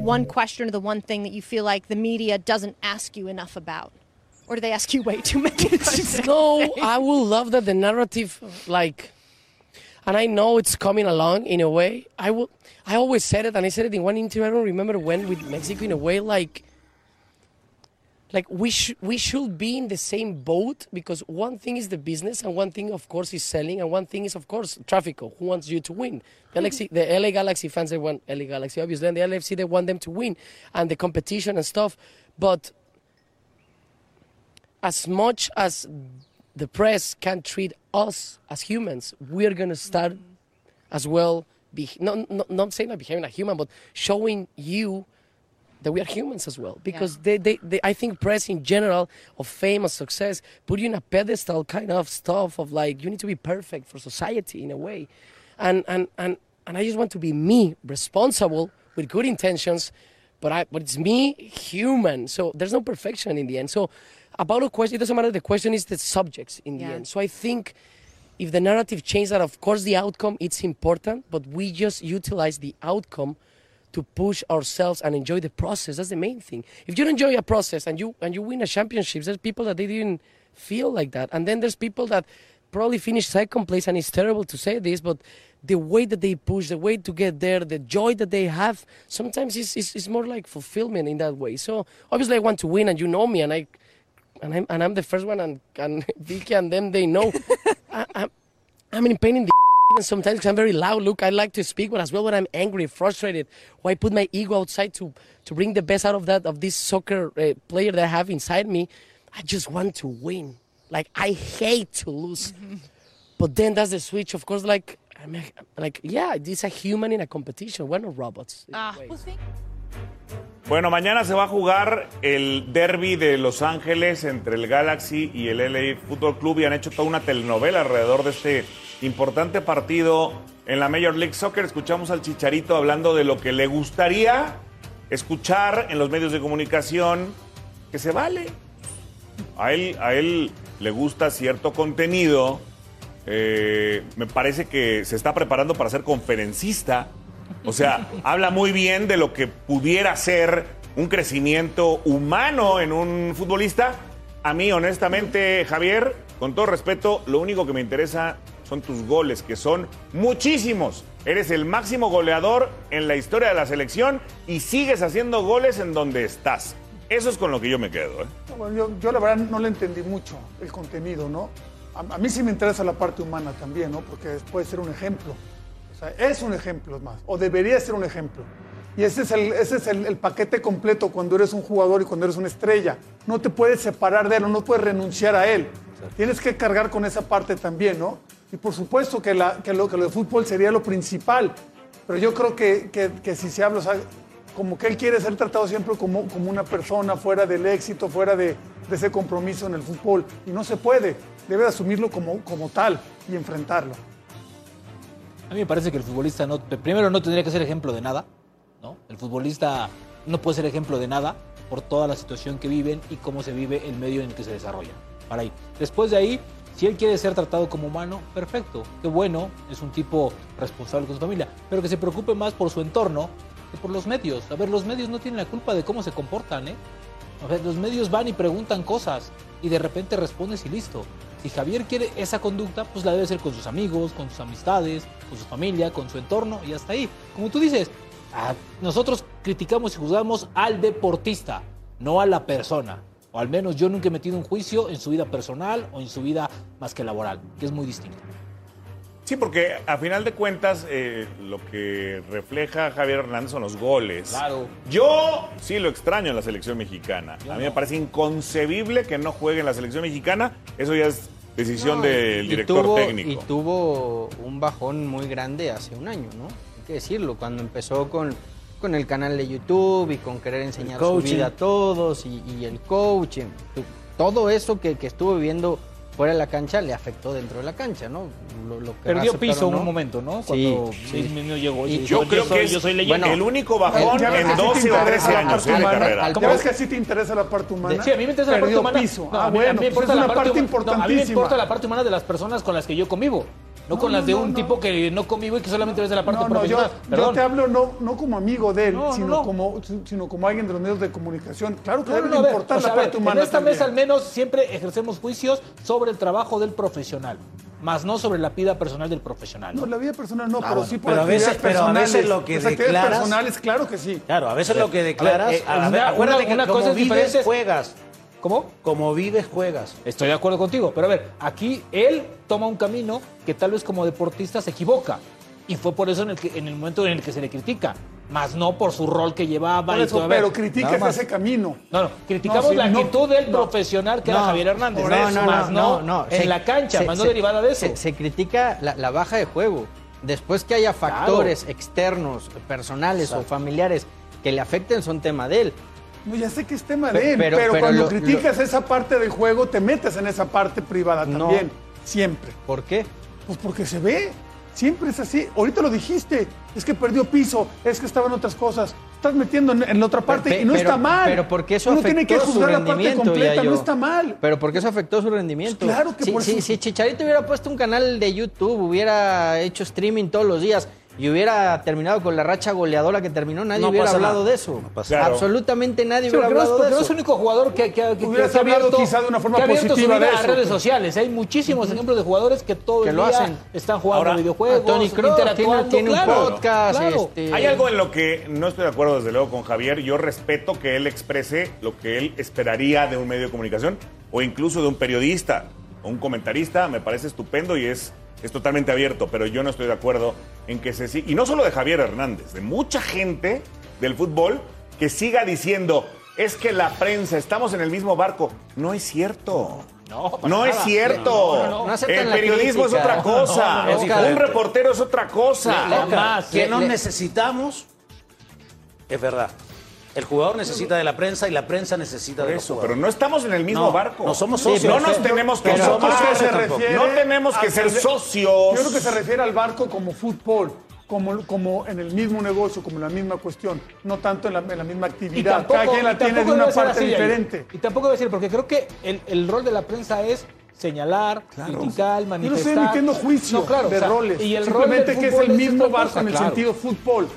One question or the one thing that you feel like the media doesn't ask you enough about? Or do they ask you way too many? no, I will love that the narrative, like, and I know it's coming along in a way. I will. I always said it, and I said it in one interview. I don't remember when with Mexico. In a way, like, like we should we should be in the same boat because one thing is the business, and one thing, of course, is selling, and one thing is, of course, traffic. Who wants you to win? The, Galaxy, mm-hmm. the LA Galaxy fans, they want LA Galaxy, obviously, and the LFC, they want them to win, and the competition and stuff. But as much as the press can treat us as humans, we're gonna start mm-hmm. as well. Be not, not not saying like behaving like a human, but showing you that we are humans as well. Because they, they, they, I think press in general of fame and success put you in a pedestal kind of stuff of like you need to be perfect for society in a way, and and and and I just want to be me, responsible with good intentions, but I but it's me, human. So there's no perfection in the end. So about a question, it doesn't matter. The question is the subjects in the Yeah. end. So I think if the narrative changes that of course the outcome it's important but we just utilize the outcome to push ourselves and enjoy the process. That's the main thing. If you enjoy a process and you and you win a championship there's people that they didn't feel like that. And then there's people that probably finish second place and it's terrible to say this but the way that they push the way to get there the joy that they have sometimes it's, is, is more like fulfillment in that way. So obviously i want to win and you know me and i and I'm, and I'm the first one, and, and Vicky and them, they know. I, I'm, I'm in pain in the and sometimes 'cause I'm very loud. Look, I like to speak, but as well when I'm angry, frustrated, or I put my ego outside to, to bring the best out of that, of this soccer uh, player that I have inside me, I just want to win. Like, I hate to lose. But then that's the switch, of course, like, I'm a, like, yeah, this is a human in a competition. We're not robots. Ah, well, thank- Bueno, mañana se va a jugar el derby de Los Ángeles entre el Galaxy y el LA Football Club y han hecho toda una telenovela alrededor de este importante partido en la Major League Soccer. Escuchamos al Chicharito hablando de lo que le gustaría escuchar en los medios de comunicación, que se vale. A él, a él le gusta cierto contenido. eh, me parece que se está preparando para ser conferencista. O sea, habla muy bien de lo que pudiera ser un crecimiento humano en un futbolista. A mí, honestamente, Javier, con todo respeto, lo único que me interesa son tus goles, que son muchísimos. Eres el máximo goleador en la historia de la selección y sigues haciendo goles en donde estás. Eso es con lo que yo me quedo. ¿eh? Bueno, yo, yo la verdad no le entendí mucho el contenido, ¿no? A, a mí sí me interesa la parte humana también, ¿no? Porque puede ser un ejemplo. O sea, es un ejemplo es más, o debería ser un ejemplo. Y ese es, el, ese es el, el paquete completo cuando eres un jugador y cuando eres una estrella. No te puedes separar de él, no puedes renunciar a él. Tienes que cargar con esa parte también, ¿no? Y por supuesto que, lo, que lo de fútbol sería lo principal. Pero yo creo que, que, si se habla, o sea, como que él quiere ser tratado siempre como, como una persona fuera del éxito, fuera de, ese compromiso en el fútbol. Y no se puede. Debe de asumirlo como, como tal y enfrentarlo. A mí me parece que el futbolista no, primero no tendría que ser ejemplo de nada, ¿no? El futbolista no puede ser ejemplo de nada por toda la situación que viven y cómo se vive el medio en el que se desarrollan. Para ahí. Después de ahí, si él quiere ser tratado como humano, perfecto, qué bueno, es un tipo responsable con su familia, pero que se preocupe más por su entorno que por los medios. A ver, los medios no tienen la culpa de cómo se comportan, ¿eh? Los medios van y preguntan cosas y de repente respondes y listo. Si Javier quiere esa conducta, pues la debe hacer con sus amigos, con sus amistades, con su familia, con su entorno y hasta ahí. Como tú dices, a- nosotros criticamos y juzgamos al deportista, no a la persona. O al menos yo nunca he metido un juicio en su vida personal o en su vida más que laboral, que es muy distinto. Sí, porque a final de cuentas eh, lo que refleja Javier Hernández son los goles. Claro. Yo sí lo extraño en la selección mexicana. Yo a mí me parece inconcebible que no juegue en la selección mexicana. Eso ya es decisión No, del y director tuvo- técnico. Y tuvo un bajón muy grande hace un año, ¿no? Hay que decirlo, cuando empezó con, con el canal de YouTube y con querer enseñar su vida a todos y, y el coaching. Todo eso que, que estuvo viviendo fuera de la cancha le afectó dentro de la cancha, ¿no? Lo, lo querrá Perdió aceptar piso no. un momento, ¿no? Sí, Cuando sí. Muñoz llegó. Y yo creo soy- que es yo soy leyenda. el único bajón en que sí te 12 o interesa 13 la años parte de humana. carrera. ¿Ya ves que sí te interesa la parte humana? Sí, a mí me interesa la parte Perdió humana. piso. No, ah, a mí- a bueno, mí me pues importa es la una parte parte huma- no, a mí me importantísima. importa la parte humana de las personas con las que yo convivo. No, con No, las de no, un no. tipo que no convivo y que solamente ves de la parte No, no, yo, profesional. yo Perdón. te hablo no, no como amigo de él, No, no, sino, no. Como, sino como alguien de los medios de comunicación. Claro que debe no, a ver, importar o sea, la a ver, parte humana En esta también. mesa al menos siempre ejercemos juicios sobre el trabajo del profesional, más no sobre la vida personal del profesional. No, la vida personal no, Ah, pero bueno, sí por pero a veces- pero a veces personales. lo que declaras- personales, claro que sí. Claro, a veces lo que declaras, eh, a una- ver, acuérdate una- que una como cosa es vives, diferente. juegas. ¿Cómo? Como vives, juegas. Estoy de acuerdo contigo, pero a ver, aquí él toma un camino que tal vez como deportista se equivoca. Y fue por eso en el, que, en el momento en el que se le critica, más no por su rol que llevaba. Por y eso, todo. A ver, pero criticas ese camino. No, no, criticamos No, sí, la no, actitud del no. profesional que era Javier Hernández. no, no, más no, no, en se- la cancha, se- más no se- derivada de eso. Se, critica la, la baja de juego. Después que haya factores externos, personales o familiares que le afecten, son tema de él. No, ya sé que es tema de él, pero- pero, pero cuando lo- criticas esa parte del juego, te metes en esa parte privada No. también. Siempre. ¿Por qué? Pues porque se ve. Siempre es así. Ahorita lo dijiste. Es que perdió piso, es que estaba en otras cosas. Estás metiendo en, en la otra parte y no está mal. Pero porque eso Uno tiene que afectó juzgar la parte completa, no está mal. Pero porque eso afectó su rendimiento. Pues claro que si, por si- eso- si Chicharito hubiera puesto un canal de YouTube, hubiera hecho streaming todos los días y hubiera terminado con la racha goleadora que terminó, nadie No hubiera hablado nada. de eso. No Claro. Absolutamente nadie Sí, hubiera no hablado porque de no eso. es el único jugador que, que, que- Hubieras que ha hablado abierto- quizá de una forma que ha abierto su positiva vida de a eso. redes sociales. Hay muchísimos ejemplos de jugadores que todo Que el lo día hacen. están jugando Ahora, videojuegos, Tony Kroos tiene, interactuando. tiene un claro, podcast. claro. este, Hay algo en lo que no estoy de acuerdo, desde luego, con Javier. Yo respeto que él exprese lo que él esperaría de un medio de comunicación o incluso de un periodista o un comentarista. Me parece estupendo y es, es totalmente abierto, pero yo no estoy de acuerdo en que se siga. Y no solo de Javier Hernández, de mucha gente del fútbol que siga diciendo. Es que la prensa, estamos en el mismo barco. No es cierto. No, No es cierto. No, no, no aceptan el periodismo es otra cosa. No, no, no, un reportero es otra cosa. Le- le-. Que Le- no le- necesitamos, es verdad. El jugador necesita de la prensa y la prensa necesita Por de eso, pero no estamos en el mismo No, barco. no somos Sí, socios. No nos tenemos que que se refiere No tenemos que a ser de- socios. Yo creo que se refiere al barco como fútbol, como, como en el mismo negocio, como en la misma cuestión, no tanto en la, en la misma Y actividad. tampoco, Cada quien la y tiene de tampoco una parte así, diferente. Y tampoco debe ser, porque creo que el, el rol de la prensa es señalar, criticar, Yo no manifestar. estoy emitiendo juicio No, claro, de o sea, roles. Y el rol Simplemente del que es el mismo barco en el claro. sentido fútbol.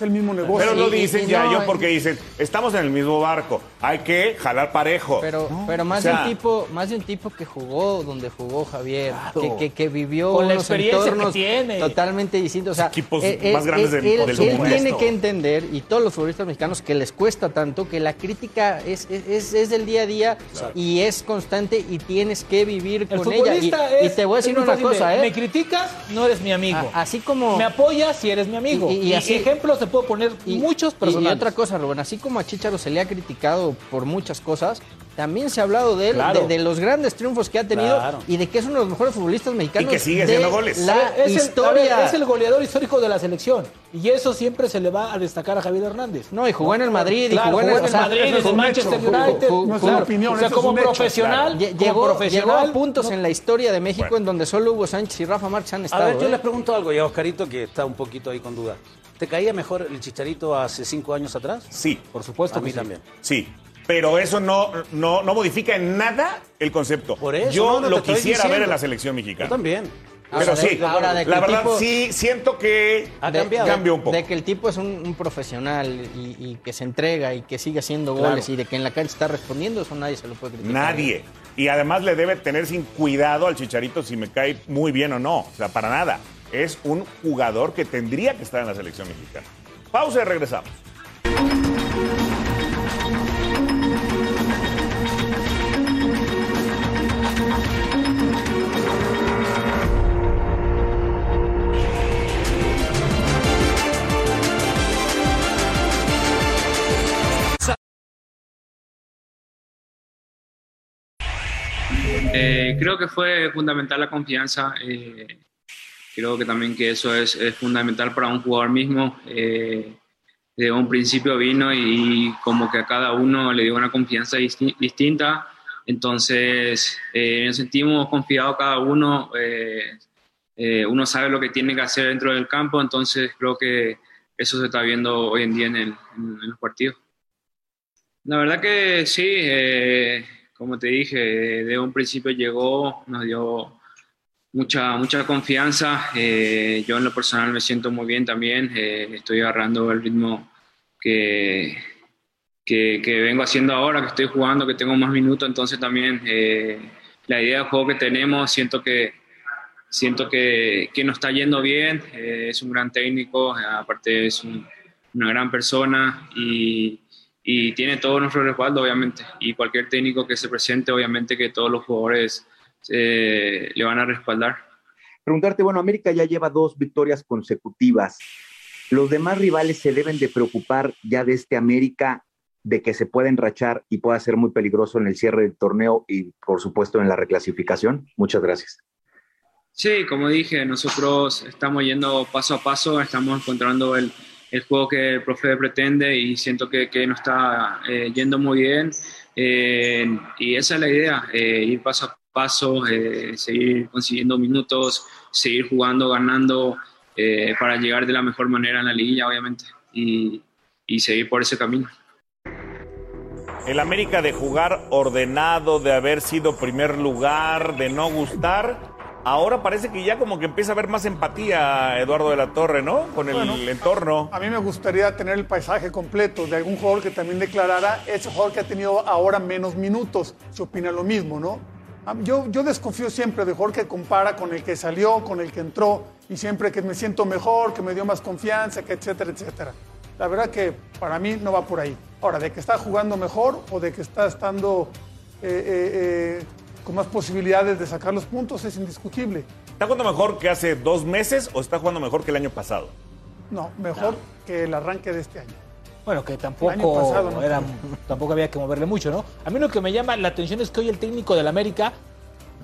Es el mismo negocio. Pero lo dicen ya no, yo y- porque dicen, estamos en el mismo barco, hay que jalar parejo. Pero, pero más, o sea- de un tipo, más de un tipo que jugó donde jugó Javier, Claro. que, que- que vivió Con la unos experiencia que entornos tiene. totalmente distintos. O sea, Equipos él- más él- grandes del- él, del él tiene que entender, y todos los futbolistas mexicanos, que les cuesta tanto, que la crítica es, es, es- es del día a día y es constante y tienes que vivir El con ella. Y, te voy a decir una fácil de, cosa, ¿eh? Me criticas, no eres mi amigo. A- así como... Me apoyas si eres mi amigo. Y- Y, y así- ejemplos te puedo poner Y- muchos personales. Y, otra cosa, Rubén, así como a Chicharo se le ha criticado por muchas cosas, también se ha hablado de él, Claro. de, de los grandes triunfos que ha tenido Claro. y de que es uno de los mejores futbolistas mexicanos. Y que sigue de haciendo goles. La A ver, es, el, a historia. ver, es el goleador histórico de la selección. Y eso siempre se le va a destacar a Javier Hernández. No, y jugó en el Madrid, y Claro, jugó en el, o sea, Madrid, en Manchester hecho. United. Jugó- No es jugó- una opinión, o sea, como hecho, profesional, Lle- como Llegó, profesional, llegó a puntos no- en la historia de México Bueno. en donde solo Hugo Sánchez y Rafa Márquez han A estado. ver, yo ¿eh? les pregunto algo y a Oscarito que está un poquito ahí con duda. ¿Te caía mejor el chicharito hace cinco años atrás? Sí, Por supuesto A mí sí. también. sí. Pero eso no, no, no modifica en nada el concepto. Por eso, Yo no, lo quisiera ver en la selección mexicana. Yo también. Pero Ahora, sí, de- ahora de que la verdad tipo- sí siento que Ha cambiado. cambió un poco. De que el tipo es un, un profesional y, y que se entrega y que sigue haciendo Claro. goles y de que en la cancha está respondiendo, eso nadie se lo puede criticar. Nadie. Y además le debe tener sin cuidado al Chicharito si me cae muy bien o no. O sea, para nada. Es un jugador que tendría que estar en la selección mexicana. Pausa y regresamos. Eh, creo que fue fundamental la confianza. eh, creo que también que eso es, es fundamental para un jugador mismo. eh, de un principio vino y como que a cada uno le dio una confianza disti- distinta. Entonces eh, nos sentimos confiados cada uno. eh, eh, uno sabe lo que tiene que hacer dentro del campo. Entonces creo que eso se está viendo hoy en día en, el- en- en los partidos. La verdad que sí, como te dije, de un principio llegó, nos dio mucha, mucha confianza. eh, yo en lo personal me siento muy bien también, eh, estoy agarrando el ritmo que, que, que vengo haciendo ahora, que estoy jugando, que tengo más minutos, entonces también eh, la idea de juego que tenemos, siento que, siento que, que nos está yendo bien, eh, es un gran técnico, aparte es un- una gran persona y, y tiene todo nuestro respaldo, obviamente. Y cualquier técnico que se presente, obviamente que todos los jugadores eh, le van a respaldar. Preguntarte, bueno, América ya lleva dos victorias consecutivas. ¿Los demás rivales se deben de preocupar ya de este América de que se pueda enrachar y pueda ser muy peligroso en el cierre del torneo y, por supuesto, en la reclasificación? Muchas gracias. Sí, como dije, nosotros estamos yendo paso a paso, estamos encontrando el, el juego que el profe pretende y siento que, que nos está eh, yendo muy bien. Eh, y esa es la idea, eh, ir paso a paso, seguir consiguiendo minutos, seguir jugando, ganando, para llegar de la mejor manera en la liguilla, obviamente, y, y seguir por ese camino. El América de jugar ordenado, de haber sido primer lugar, de no gustar. Ahora parece que ya como que empieza a haber más empatía, Eduardo de la Torre, ¿no? Con el Bueno. entorno. A mí me gustaría tener el paisaje completo de algún jugador que también declarara ese jugador que ha tenido ahora menos minutos. Se opina lo mismo, ¿no? A mí- Yo, yo desconfío siempre de jugador que compara con el que salió, con el que entró, y siempre que me siento mejor, que me dio más confianza, que etcétera, etcétera. La verdad que para mí no va por ahí. Ahora, de que está jugando mejor o de que está estando eh, eh, eh, con más posibilidades de sacar los puntos es indiscutible. ¿Está jugando mejor que hace dos meses o está jugando mejor que el año pasado? No, mejor que el arranque de este año. Bueno, que El tampoco año pasado no era, fue. tampoco había que moverle mucho, ¿no? A mí lo que me llama la atención es que hoy el técnico del América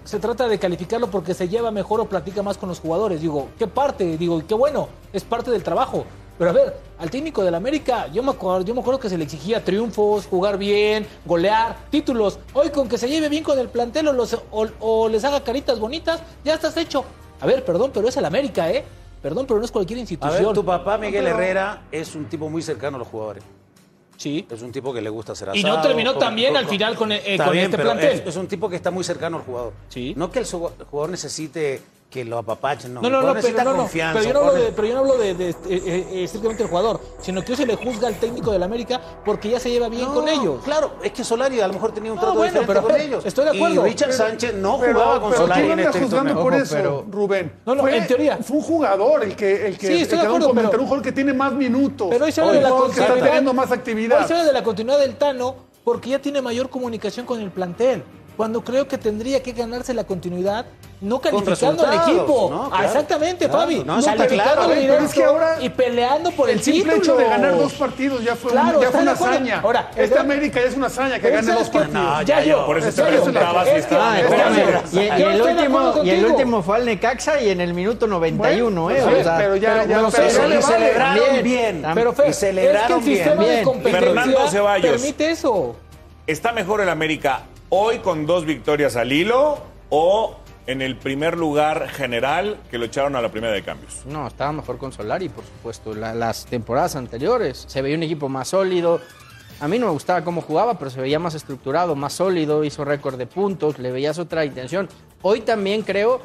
se trata de calificarlo porque se lleva mejor o platica más con los jugadores. Digo, ¿qué parte? Digo, qué bueno, es parte del trabajo. Pero a ver, al técnico del América, yo me acuerdo, yo me acuerdo que se le exigía triunfos, jugar bien, golear, títulos. Hoy con que se lleve bien con el plantel o, los- o- o les haga caritas bonitas, ya estás hecho. A ver, perdón, pero es el América, ¿eh? Perdón, pero no es cualquier A institución. ver, tu papá, Miguel Pero- Herrera, es un tipo muy cercano a los jugadores. Sí. Es un tipo que le gusta hacer Y no asado, terminó con- tan bien con- al final con, eh, Está con bien, este plantel. Es, es un tipo que está muy cercano al jugador. Sí. No que el jugador necesite que lo apapachen, no. No, el no, no, pero, no, no, confianza. pero yo no el hablo de, pero yo no hablo de, de, eh, eh, estrictamente del jugador, sino que hoy se le juzga al técnico del América porque ya se lleva bien No, con ellos. Claro, es que Solari a lo mejor tenía un No, trato bueno, diferente pero con ellos. estoy de acuerdo. Y Richard Pero- Sánchez no Pero- jugaba con pero Solari andas este juzgando por eso, pero- Rubén. No, no, Fue- en teoría. Fue un jugador el que, el que, Sí, estoy el de que un acuerdo, un jugador que tiene más minutos. Pero hoy se habla de la jugador que está continuidad. teniendo más actividad. Hoy se habla de la continuidad del Tano porque ya tiene mayor comunicación con el plantel. Cuando creo que tendría que ganarse la continuidad no calificando al equipo. ¿no? Ah, Claro. exactamente, Claro. Fabi. No, está Calificando claro, ¿eh? es que ahora y peleando por el, el simple título. hecho de ganar dos partidos ya fue, un- Claro, ya fue una hazaña. Ahora, Esta América ya es una hazaña que gane ¿sabes dos partidos. No, Ya ya yo. Por eso te ya yo. preguntaba si Es que- estaba mejor espérame. América. Y, el último, y el último fue al Necaxa y en el minuto 91, ¿eh? Bueno, O sea, pero ya- ya- pero y celebraron bien. Pero Fer, Y celebraron es que el sistema bien. de competencia Fernando Ceballos. permite eso. ¿Está mejor el América hoy con dos victorias al hilo o en el primer lugar general que lo echaron a la primera de cambios? No, estaba mejor con Solari, por supuesto. La- las temporadas anteriores se veía un equipo más sólido. A mí no me gustaba cómo jugaba, pero se veía más estructurado, más sólido, hizo récord de puntos, le veías otra intención. Hoy también creo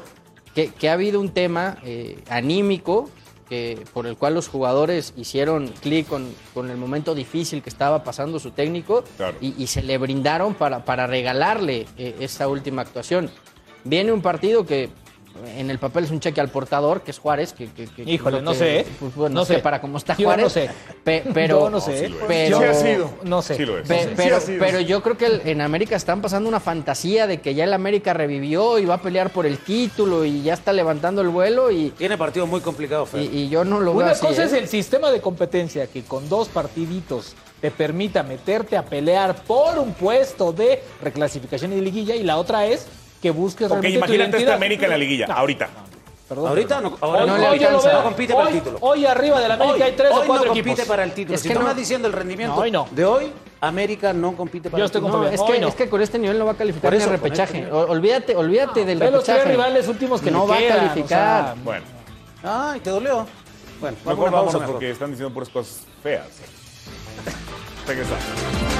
que, que ha habido un tema eh, anímico que, por el cual los jugadores hicieron clic con, con el momento difícil que estaba pasando su técnico Claro. y, y se le brindaron para, para regalarle eh, esa última actuación. Viene un partido que en el papel es un cheque al portador, que es Juárez. Que, que- que- Híjole, lo no que- sé, ¿eh? pues, bueno, No no sé para cómo está Yo Juárez. no sé. pe- pero, Yo no sé. es. pero, Sí ha sido. No sé. Sí lo es. pe- Sí, sí pero, ha sido. pero yo creo que el- en América están pasando una fantasía de que ya el América revivió y va a pelear por el título y ya está levantando el vuelo y, Tiene partidos muy complicados, Fer. y, y yo no lo veo Una así. cosa ¿eh? es el sistema de competencia que con dos partiditos te permita meterte a pelear por un puesto de reclasificación y de liguilla y la otra es que busques Ok, realmente tu imagínate esta identidad. América en la liguilla, No, ahorita. perdón, Ahorita perdón. no, ahora hoy, no le hoy lo veo. No compite por el Hoy- título. Hoy arriba del América Hoy- hay tres hoy o cuatro no equipos. compite para el título. Es si que estamos no- diciendo el rendimiento No, hoy no. de hoy, América no compite para Yo el estoy título. No, es, Hoy que, no. es que con este nivel no va a calificar Por ni el repechaje. este olvídate, olvídate del Ve los tres repechaje. rivales últimos que no va quedan, a calificar. o sea, Bueno, Ay, ¿te dolió? Bueno, vamos a mejor vámonos mejor. porque están diciendo puras cosas feas. Regresamos.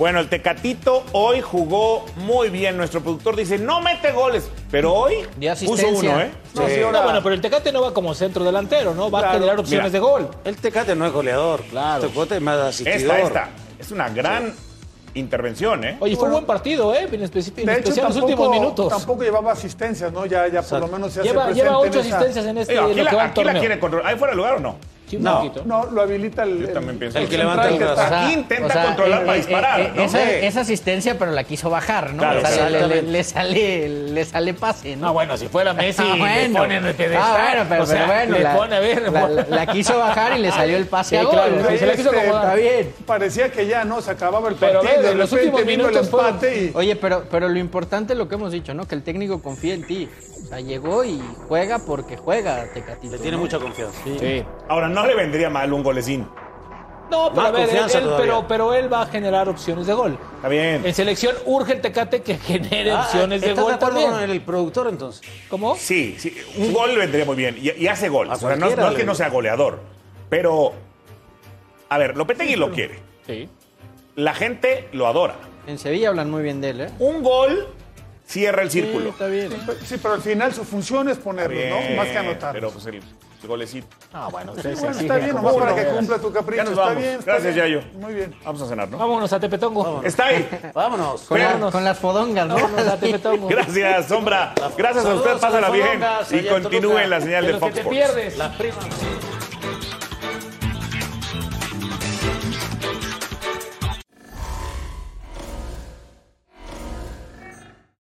Bueno, el Tecatito hoy jugó muy bien. Nuestro productor dice, no mete goles, pero hoy puso uno, ¿eh? Sí. sí, No, bueno, pero el Tecate no va como centro delantero, ¿no? Va a generar opciones Mira. de gol. El Tecate no es goleador. Claro. Este cuate es más asistidor. Esta, esta. Es una gran intervención, ¿eh? Oye, fue un buen partido, ¿eh? En, especi- en De hecho, especial en los últimos tampoco, minutos. tampoco llevaba asistencias, ¿no? Ya, ya por lo menos se hace Lleva, presente lleva en ocho esa- asistencias en este en aquí que va la, el aquí la torneo. quiere controlar. ¿Ahí fuera de lugar o no? Sí, un No, poquito. no, lo habilita el, Yo también pienso. El que levanta el brazo. está- Aquí intenta controlar para disparar, ¿no? eh, Esa, Sí. esa asistencia, pero la quiso bajar, ¿no? Claro, o sea, le- le, le sale, le sale pase, ¿no? No, bueno, si fuera Messi, Ah, le bueno. ponen el pedestal. Ah, bueno, pero, o sea, pero bueno, le la, pone a ver. la, la- la quiso bajar y le salió el pase Sí, a gol. claro, ¿no? sí, se la quiso Este, acomodar. Está bien. Parecía que ya, ¿no? Se acababa el Pero partido. ve, de en los últimos vino el minutos empate y... Oye, pero, pero lo importante es lo que hemos dicho, ¿no? Que el técnico confía en ti. Sea, llegó y juega porque juega, Tecatito. Le tiene ¿no? mucha confianza. Sí. Ahora, no le vendría mal un golecín. No, pero Más a ver, él- pero, pero él va a generar opciones de gol. Está bien. En selección urge el Tecate que genere Ah, opciones de ¿estás gol de acuerdo también. con el productor entonces? ¿Cómo? Sí, sí, un gol le vendría muy bien. Y, y hace gol. O sea, no, es que no sea goleador. Pero, a ver, Lopetegui lo quiere. Sí. La gente lo adora. En Sevilla hablan muy bien de él, ¿eh? Un gol cierra el Sí, círculo. está bien. Sí, pero al final su función es ponerlo, Bien, ¿no? Más que anotar. Pero pues el, el golecito. Ah, bueno, Sí, bueno, está bien, nomás para que cumpla tu capricho. Ya nos está bien, está Gracias, bien. Yayo. Muy bien. Vamos a cenar, ¿no? Vámonos a Tepetongo. Está ahí. Vámonos. Con, la- Vámonos. con las fodongas, ¿no? Vámonos a Tepetongo. Gracias, Sombra. Gracias a usted. Pásala bien. Y continúe la señal De Fox te Sports. pierdes. Las primas.